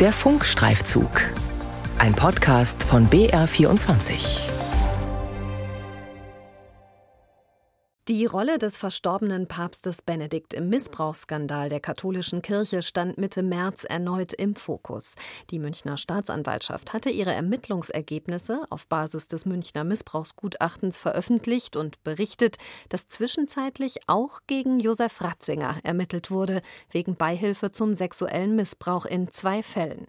Der Funkstreifzug. Ein Podcast von BR24. Die Rolle des verstorbenen Papstes Benedikt im Missbrauchsskandal der katholischen Kirche stand Mitte März erneut im Fokus. Die Münchner Staatsanwaltschaft hatte ihre Ermittlungsergebnisse auf Basis des Münchner Missbrauchsgutachtens veröffentlicht und berichtet, dass zwischenzeitlich auch gegen Josef Ratzinger ermittelt wurde, wegen Beihilfe zum sexuellen Missbrauch in zwei Fällen.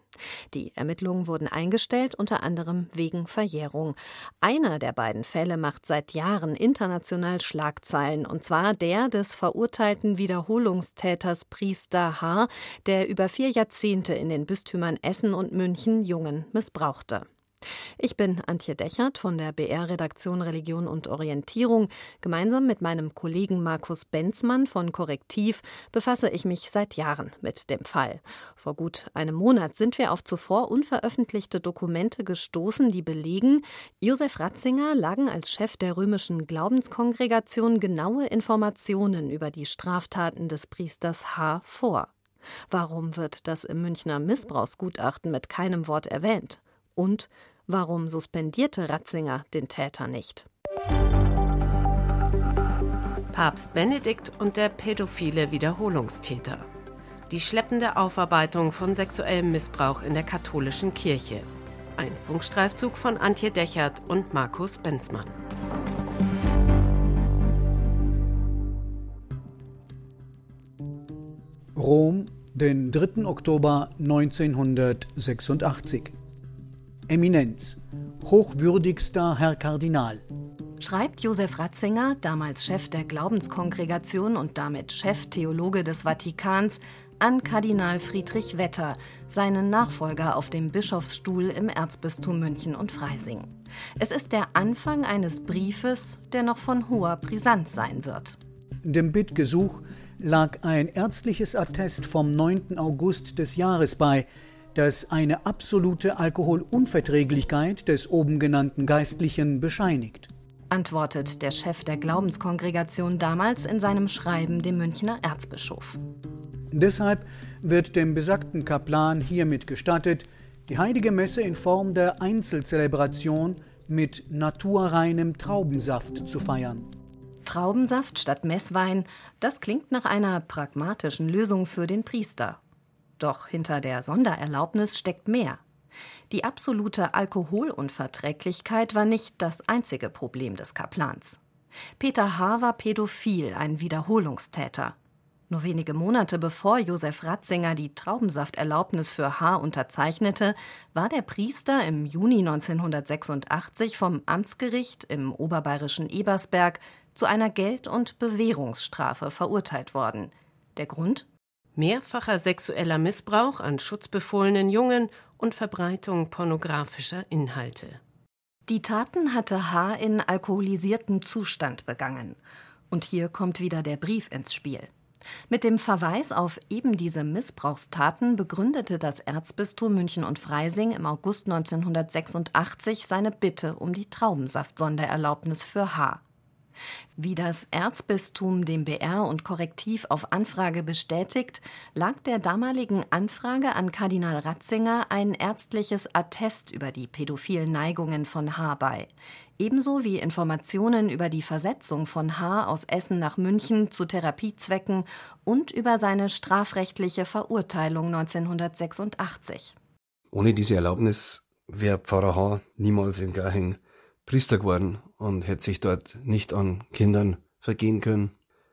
Die Ermittlungen wurden eingestellt, unter anderem wegen Verjährung. Einer der beiden Fälle macht seit Jahren international Schlagzeilen Schlagzeilen, und zwar der des verurteilten Wiederholungstäters Priester H., der über vier Jahrzehnte in den Bistümern Essen und München Jungen missbrauchte. Ich bin Antje Dechert von der BR-Redaktion Religion und Orientierung. Gemeinsam mit meinem Kollegen Markus Benzmann von Korrektiv befasse ich mich seit Jahren mit dem Fall. Vor gut einem Monat sind wir auf zuvor unveröffentlichte Dokumente gestoßen, die belegen, Josef Ratzinger lagen als Chef der römischen Glaubenskongregation genaue Informationen über die Straftaten des Priesters H. vor. Warum wird das im Münchner Missbrauchsgutachten mit keinem Wort erwähnt? Und warum suspendierte Ratzinger den Täter nicht? Papst Benedikt und der pädophile Wiederholungstäter. Die schleppende Aufarbeitung von sexuellem Missbrauch in der katholischen Kirche. Ein Funkstreifzug von Antje Dechert und Markus Benzmann. Rom, den 3. Oktober 1986. Eminenz, hochwürdigster Herr Kardinal. Schreibt Josef Ratzinger, damals Chef der Glaubenskongregation und damit Cheftheologe des Vatikans, an Kardinal Friedrich Wetter, seinen Nachfolger auf dem Bischofsstuhl im Erzbistum München und Freising. Es ist der Anfang eines Briefes, der noch von hoher Brisanz sein wird. Dem Bittgesuch lag ein ärztliches Attest vom 9. August des Jahres bei, das eine absolute Alkoholunverträglichkeit des oben genannten Geistlichen bescheinigt. Antwortet der Chef der Glaubenskongregation damals in seinem Schreiben dem Münchner Erzbischof. Deshalb wird dem besagten Kaplan hiermit gestattet, die heilige Messe in Form der Einzelzelebration mit naturreinem Traubensaft zu feiern. Traubensaft statt Messwein, das klingt nach einer pragmatischen Lösung für den Priester. Doch hinter der Sondererlaubnis steckt mehr. Die absolute Alkoholunverträglichkeit war nicht das einzige Problem des Kaplans. Peter H. war pädophil, ein Wiederholungstäter. Nur wenige Monate bevor Josef Ratzinger die Traubensafterlaubnis für H. unterzeichnete, war der Priester im Juni 1986 vom Amtsgericht im oberbayerischen Ebersberg zu einer Geld- und Bewährungsstrafe verurteilt worden. Der Grund? Mehrfacher sexueller Missbrauch an schutzbefohlenen Jungen und Verbreitung pornografischer Inhalte. Die Taten hatte H. in alkoholisiertem Zustand begangen. Und hier kommt wieder der Brief ins Spiel. Mit dem Verweis auf eben diese Missbrauchstaten begründete das Erzbistum München und Freising im August 1986 seine Bitte um die Traubensaft-Sondererlaubnis für H. Wie das Erzbistum dem BR und Korrektiv auf Anfrage bestätigt, lag der damaligen Anfrage an Kardinal Ratzinger ein ärztliches Attest über die pädophilen Neigungen von H. bei. Ebenso wie Informationen über die Versetzung von H. aus Essen nach München zu Therapiezwecken und über seine strafrechtliche Verurteilung 1986. Ohne diese Erlaubnis wäre Pfarrer H. niemals in Garching Priester geworden und hätte sich dort nicht an Kindern vergehen können.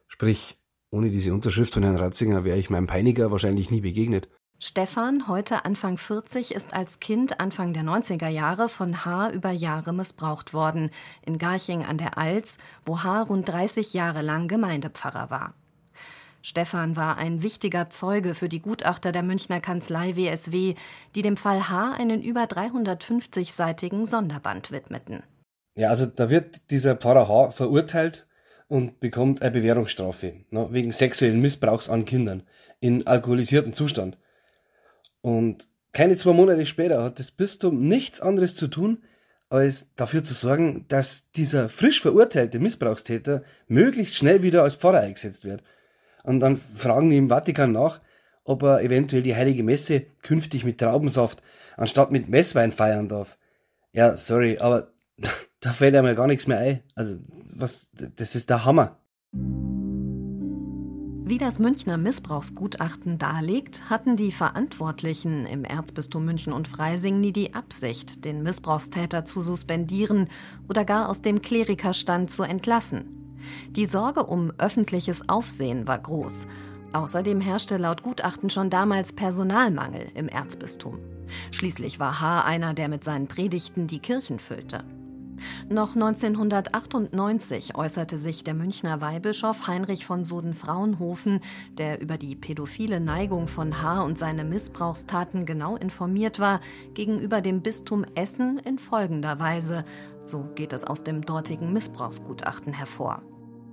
Sprich, ohne diese Unterschrift von Herrn Ratzinger wäre ich meinem Peiniger wahrscheinlich nie begegnet. Stefan, heute Anfang 40, ist als Kind Anfang der 90er Jahre von H. über Jahre missbraucht worden, in Garching an der Alz, wo H. rund 30 Jahre lang Gemeindepfarrer war. Stefan war ein wichtiger Zeuge für die Gutachter der Münchner Kanzlei WSW, die dem Fall H. einen über 350-seitigen Sonderband widmeten. Ja, also da wird dieser Pfarrer H. verurteilt und bekommt eine Bewährungsstrafe ne, wegen sexuellen Missbrauchs an Kindern in alkoholisiertem Zustand. Und keine zwei Monate später hat das Bistum nichts anderes zu tun, als dafür zu sorgen, dass dieser frisch verurteilte Missbrauchstäter möglichst schnell wieder als Pfarrer eingesetzt wird. Und dann fragen die im Vatikan nach, ob er eventuell die heilige Messe künftig mit Traubensaft anstatt mit Messwein feiern darf. Ja, sorry, aber da fällt einem gar nichts mehr ein. Also, was, das ist der Hammer. Wie das Münchner Missbrauchsgutachten darlegt, hatten die Verantwortlichen im Erzbistum München und Freising nie die Absicht, den Missbrauchstäter zu suspendieren oder gar aus dem Klerikerstand zu entlassen. Die Sorge um öffentliches Aufsehen war groß. Außerdem herrschte laut Gutachten schon damals Personalmangel im Erzbistum. Schließlich war H. einer, der mit seinen Predigten die Kirchen füllte. Noch 1998 äußerte sich der Münchner Weihbischof Heinrich von Soden-Fraunhofen, der über die pädophile Neigung von H. und seine Missbrauchstaten genau informiert war, gegenüber dem Bistum Essen in folgender Weise. So geht es aus dem dortigen Missbrauchsgutachten hervor.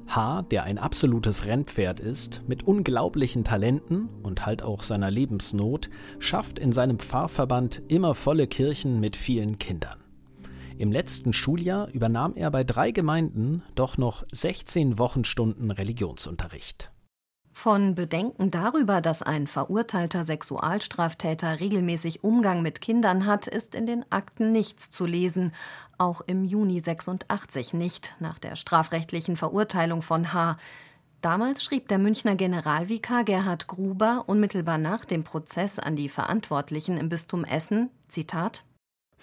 H., der ein absolutes Rennpferd ist, mit unglaublichen Talenten und halt auch seiner Lebensnot, schafft in seinem Pfarrverband immer volle Kirchen mit vielen Kindern. Im letzten Schuljahr übernahm er bei drei Gemeinden doch noch 16 Wochenstunden Religionsunterricht. Von Bedenken darüber, dass ein verurteilter Sexualstraftäter regelmäßig Umgang mit Kindern hat, ist in den Akten nichts zu lesen, auch im Juni 86 nicht, nach der strafrechtlichen Verurteilung von H. Damals schrieb der Münchner Generalvikar Gerhard Gruber unmittelbar nach dem Prozess an die Verantwortlichen im Bistum Essen, Zitat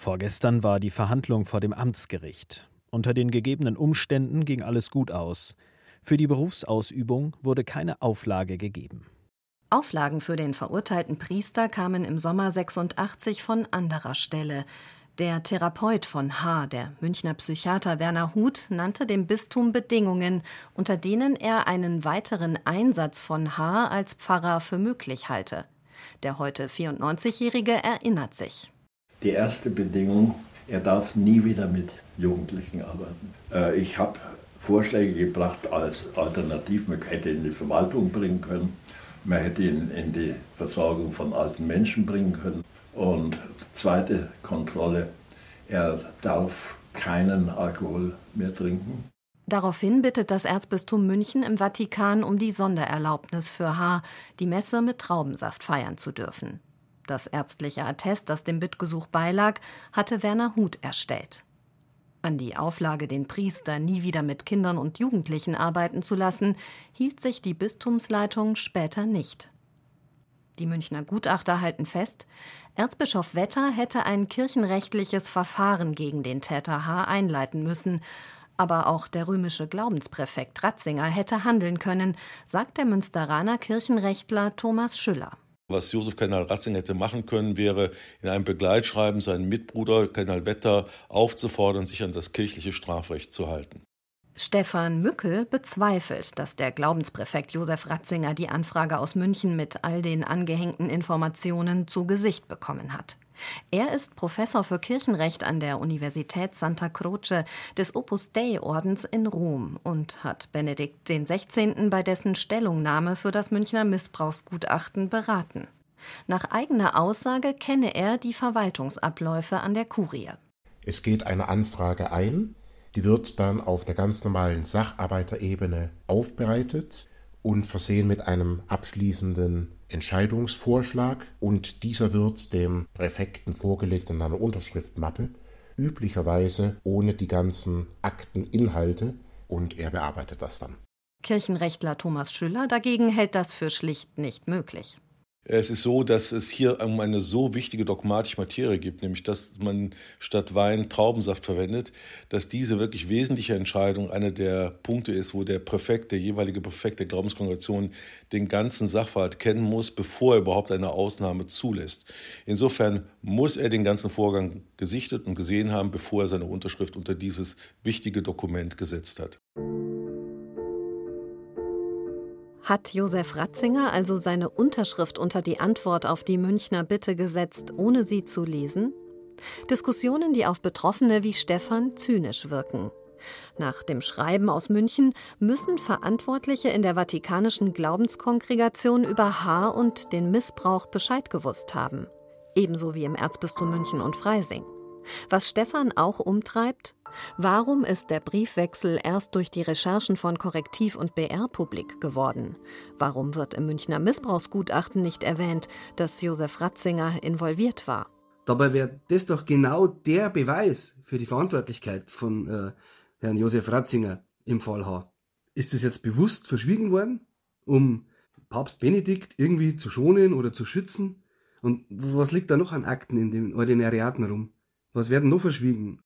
Vorgestern war die Verhandlung vor dem Amtsgericht. Unter den gegebenen Umständen ging alles gut aus. Für die Berufsausübung wurde keine Auflage gegeben. Auflagen für den verurteilten Priester kamen im Sommer 86 von anderer Stelle. Der Therapeut von H., der Münchner Psychiater Werner Huth, nannte dem Bistum Bedingungen, unter denen er einen weiteren Einsatz von H. als Pfarrer für möglich halte. Der heute 94-Jährige erinnert sich. Die erste Bedingung, er darf nie wieder mit Jugendlichen arbeiten. Äh, ich habe Vorschläge gebracht als Alternativ, man hätte ihn in die Verwaltung bringen können, man hätte ihn in die Versorgung von alten Menschen bringen können. Und zweite Kontrolle, er darf keinen Alkohol mehr trinken. Daraufhin bittet das Erzbistum München im Vatikan um die Sondererlaubnis für H., die Messe mit Traubensaft feiern zu dürfen. Das ärztliche Attest, das dem Bittgesuch beilag, hatte Werner Huth erstellt. An die Auflage, den Priester nie wieder mit Kindern und Jugendlichen arbeiten zu lassen, hielt sich die Bistumsleitung später nicht. Die Münchner Gutachter halten fest, Erzbischof Wetter hätte ein kirchenrechtliches Verfahren gegen den Täter H. einleiten müssen, aber auch der römische Glaubenspräfekt Ratzinger hätte handeln können, sagt der Münsteraner Kirchenrechtler Thomas Schüller. Was Josef Kardinal Ratzinger hätte machen können, wäre in einem Begleitschreiben seinen Mitbruder Kardinal Wetter aufzufordern, sich an das kirchliche Strafrecht zu halten. Stefan Mückel bezweifelt, dass der Glaubenspräfekt Josef Ratzinger die Anfrage aus München mit all den angehängten Informationen zu Gesicht bekommen hat. Er ist Professor für Kirchenrecht an der Universität Santa Croce des Opus Dei-Ordens in Rom und hat Benedikt XVI. bei dessen Stellungnahme für das Münchner Missbrauchsgutachten beraten. Nach eigener Aussage kenne er die Verwaltungsabläufe an der Kurie. Es geht eine Anfrage ein, die wird dann auf der ganz normalen Sacharbeiterebene aufbereitet und versehen mit einem abschließenden Entscheidungsvorschlag und dieser wird dem Präfekten vorgelegt in einer Unterschriftmappe, üblicherweise ohne die ganzen Akteninhalte und er bearbeitet das dann. Kirchenrechtler Thomas Schüller dagegen hält das für schlicht nicht möglich. Es ist so, dass es hier um eine so wichtige dogmatische Materie gibt, nämlich dass man statt Wein Traubensaft verwendet, dass diese wirklich wesentliche Entscheidung einer der Punkte ist, wo der Präfekt, der jeweilige Präfekt der Glaubenskongregation den ganzen Sachverhalt kennen muss, bevor er überhaupt eine Ausnahme zulässt. Insofern muss er den ganzen Vorgang gesichtet und gesehen haben, bevor er seine Unterschrift unter dieses wichtige Dokument gesetzt hat. Hat Josef Ratzinger also seine Unterschrift unter die Antwort auf die Münchner Bitte gesetzt, ohne sie zu lesen? Diskussionen, die auf Betroffene wie Stefan zynisch wirken. Nach dem Schreiben aus München müssen Verantwortliche in der Vatikanischen Glaubenskongregation über Haar und den Missbrauch Bescheid gewusst haben. Ebenso wie im Erzbistum München und Freising. Was Stefan auch umtreibt? Warum ist der Briefwechsel erst durch die Recherchen von Korrektiv und BR publik geworden? Warum wird im Münchner Missbrauchsgutachten nicht erwähnt, dass Josef Ratzinger involviert war? Dabei wäre das doch genau der Beweis für die Verantwortlichkeit von äh, Herrn Josef Ratzinger im Fall H. Ist das jetzt bewusst verschwiegen worden, um Papst Benedikt irgendwie zu schonen oder zu schützen? Und was liegt da noch an Akten in den Ordinariaten rum? Was werden noch verschwiegen?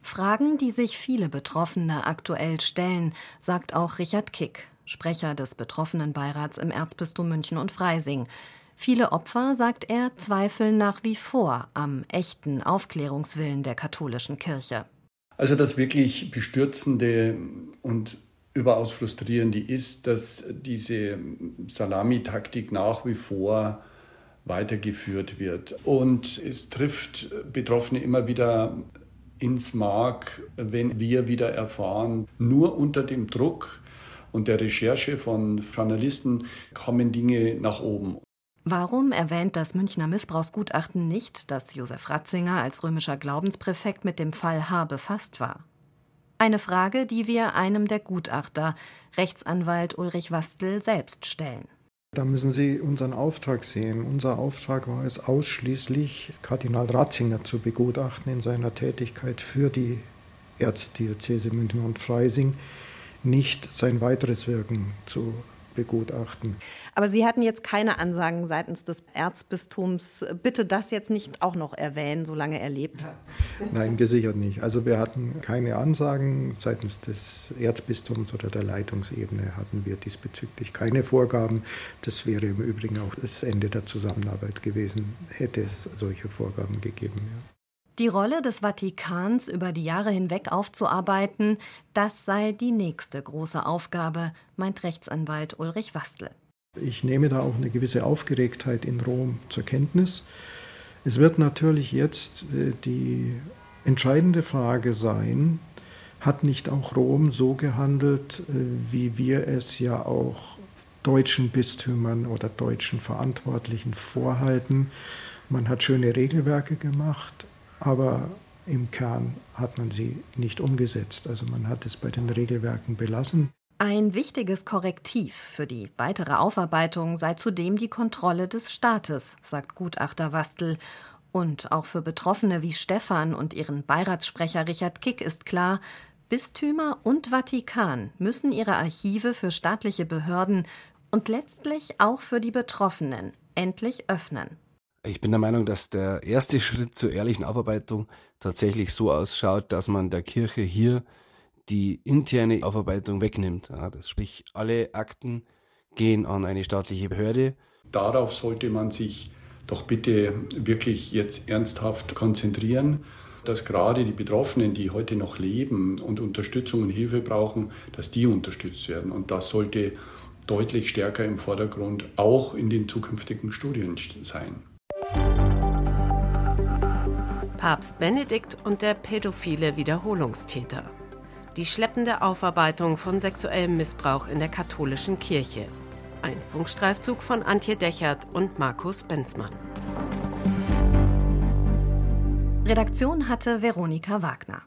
Fragen, die sich viele Betroffene aktuell stellen, sagt auch Richard Kick, Sprecher des Betroffenenbeirats im Erzbistum München und Freising. Viele Opfer, sagt er, zweifeln nach wie vor am echten Aufklärungswillen der katholischen Kirche. Also das wirklich bestürzende und überaus frustrierende ist, dass diese Salamitaktik nach wie vor weitergeführt wird. Und es trifft Betroffene immer wieder ins Mark, wenn wir wieder erfahren, nur unter dem Druck und der Recherche von Journalisten kommen Dinge nach oben. Warum erwähnt das Münchner Missbrauchsgutachten nicht, dass Josef Ratzinger als römischer Glaubenspräfekt mit dem Fall H befasst war? Eine Frage, die wir einem der Gutachter, Rechtsanwalt Ulrich Wastel, selbst stellen. Da müssen Sie unseren Auftrag sehen. Unser Auftrag war es ausschließlich, Kardinal Ratzinger zu begutachten in seiner Tätigkeit für die Erzdiözese München und Freising, nicht sein weiteres Wirken zu begutachten. Aber Sie hatten jetzt keine Ansagen seitens des Erzbistums, bitte das jetzt nicht auch noch erwähnen, solange er lebt? Nein, gesichert nicht. Also wir hatten keine Ansagen seitens des Erzbistums oder der Leitungsebene hatten wir diesbezüglich keine Vorgaben. Das wäre im Übrigen auch das Ende der Zusammenarbeit gewesen, hätte es solche Vorgaben gegeben. Ja. Die Rolle des Vatikans über die Jahre hinweg aufzuarbeiten, das sei die nächste große Aufgabe, meint Rechtsanwalt Ulrich Wastel. Ich nehme da auch eine gewisse Aufgeregtheit in Rom zur Kenntnis. Es wird natürlich jetzt äh, die entscheidende Frage sein, hat nicht auch Rom so gehandelt, äh, wie wir es ja auch deutschen Bistümern oder deutschen Verantwortlichen vorhalten? Man hat schöne Regelwerke gemacht, aber im Kern hat man sie nicht umgesetzt. Also man hat es bei den Regelwerken belassen. Ein wichtiges Korrektiv für die weitere Aufarbeitung sei zudem die Kontrolle des Staates, sagt Gutachter Wastel. Und auch für Betroffene wie Stefan und ihren Beiratssprecher Richard Kick ist klar, Bistümer und Vatikan müssen ihre Archive für staatliche Behörden und letztlich auch für die Betroffenen endlich öffnen. Ich bin der Meinung, dass der erste Schritt zur ehrlichen Aufarbeitung tatsächlich so ausschaut, dass man der Kirche hier die interne Aufarbeitung wegnimmt. Ja, das sprich, alle Akten gehen an eine staatliche Behörde. Darauf sollte man sich doch bitte wirklich jetzt ernsthaft konzentrieren, dass gerade die Betroffenen, die heute noch leben und Unterstützung und Hilfe brauchen, dass die unterstützt werden. Und das sollte deutlich stärker im Vordergrund auch in den zukünftigen Studien sein. Papst Benedikt und der pädophile Wiederholungstäter. Die schleppende Aufarbeitung von sexuellem Missbrauch in der katholischen Kirche. Ein Funkstreifzug von Antje Dechert und Markus Benzmann. Redaktion hatte Veronika Wagner.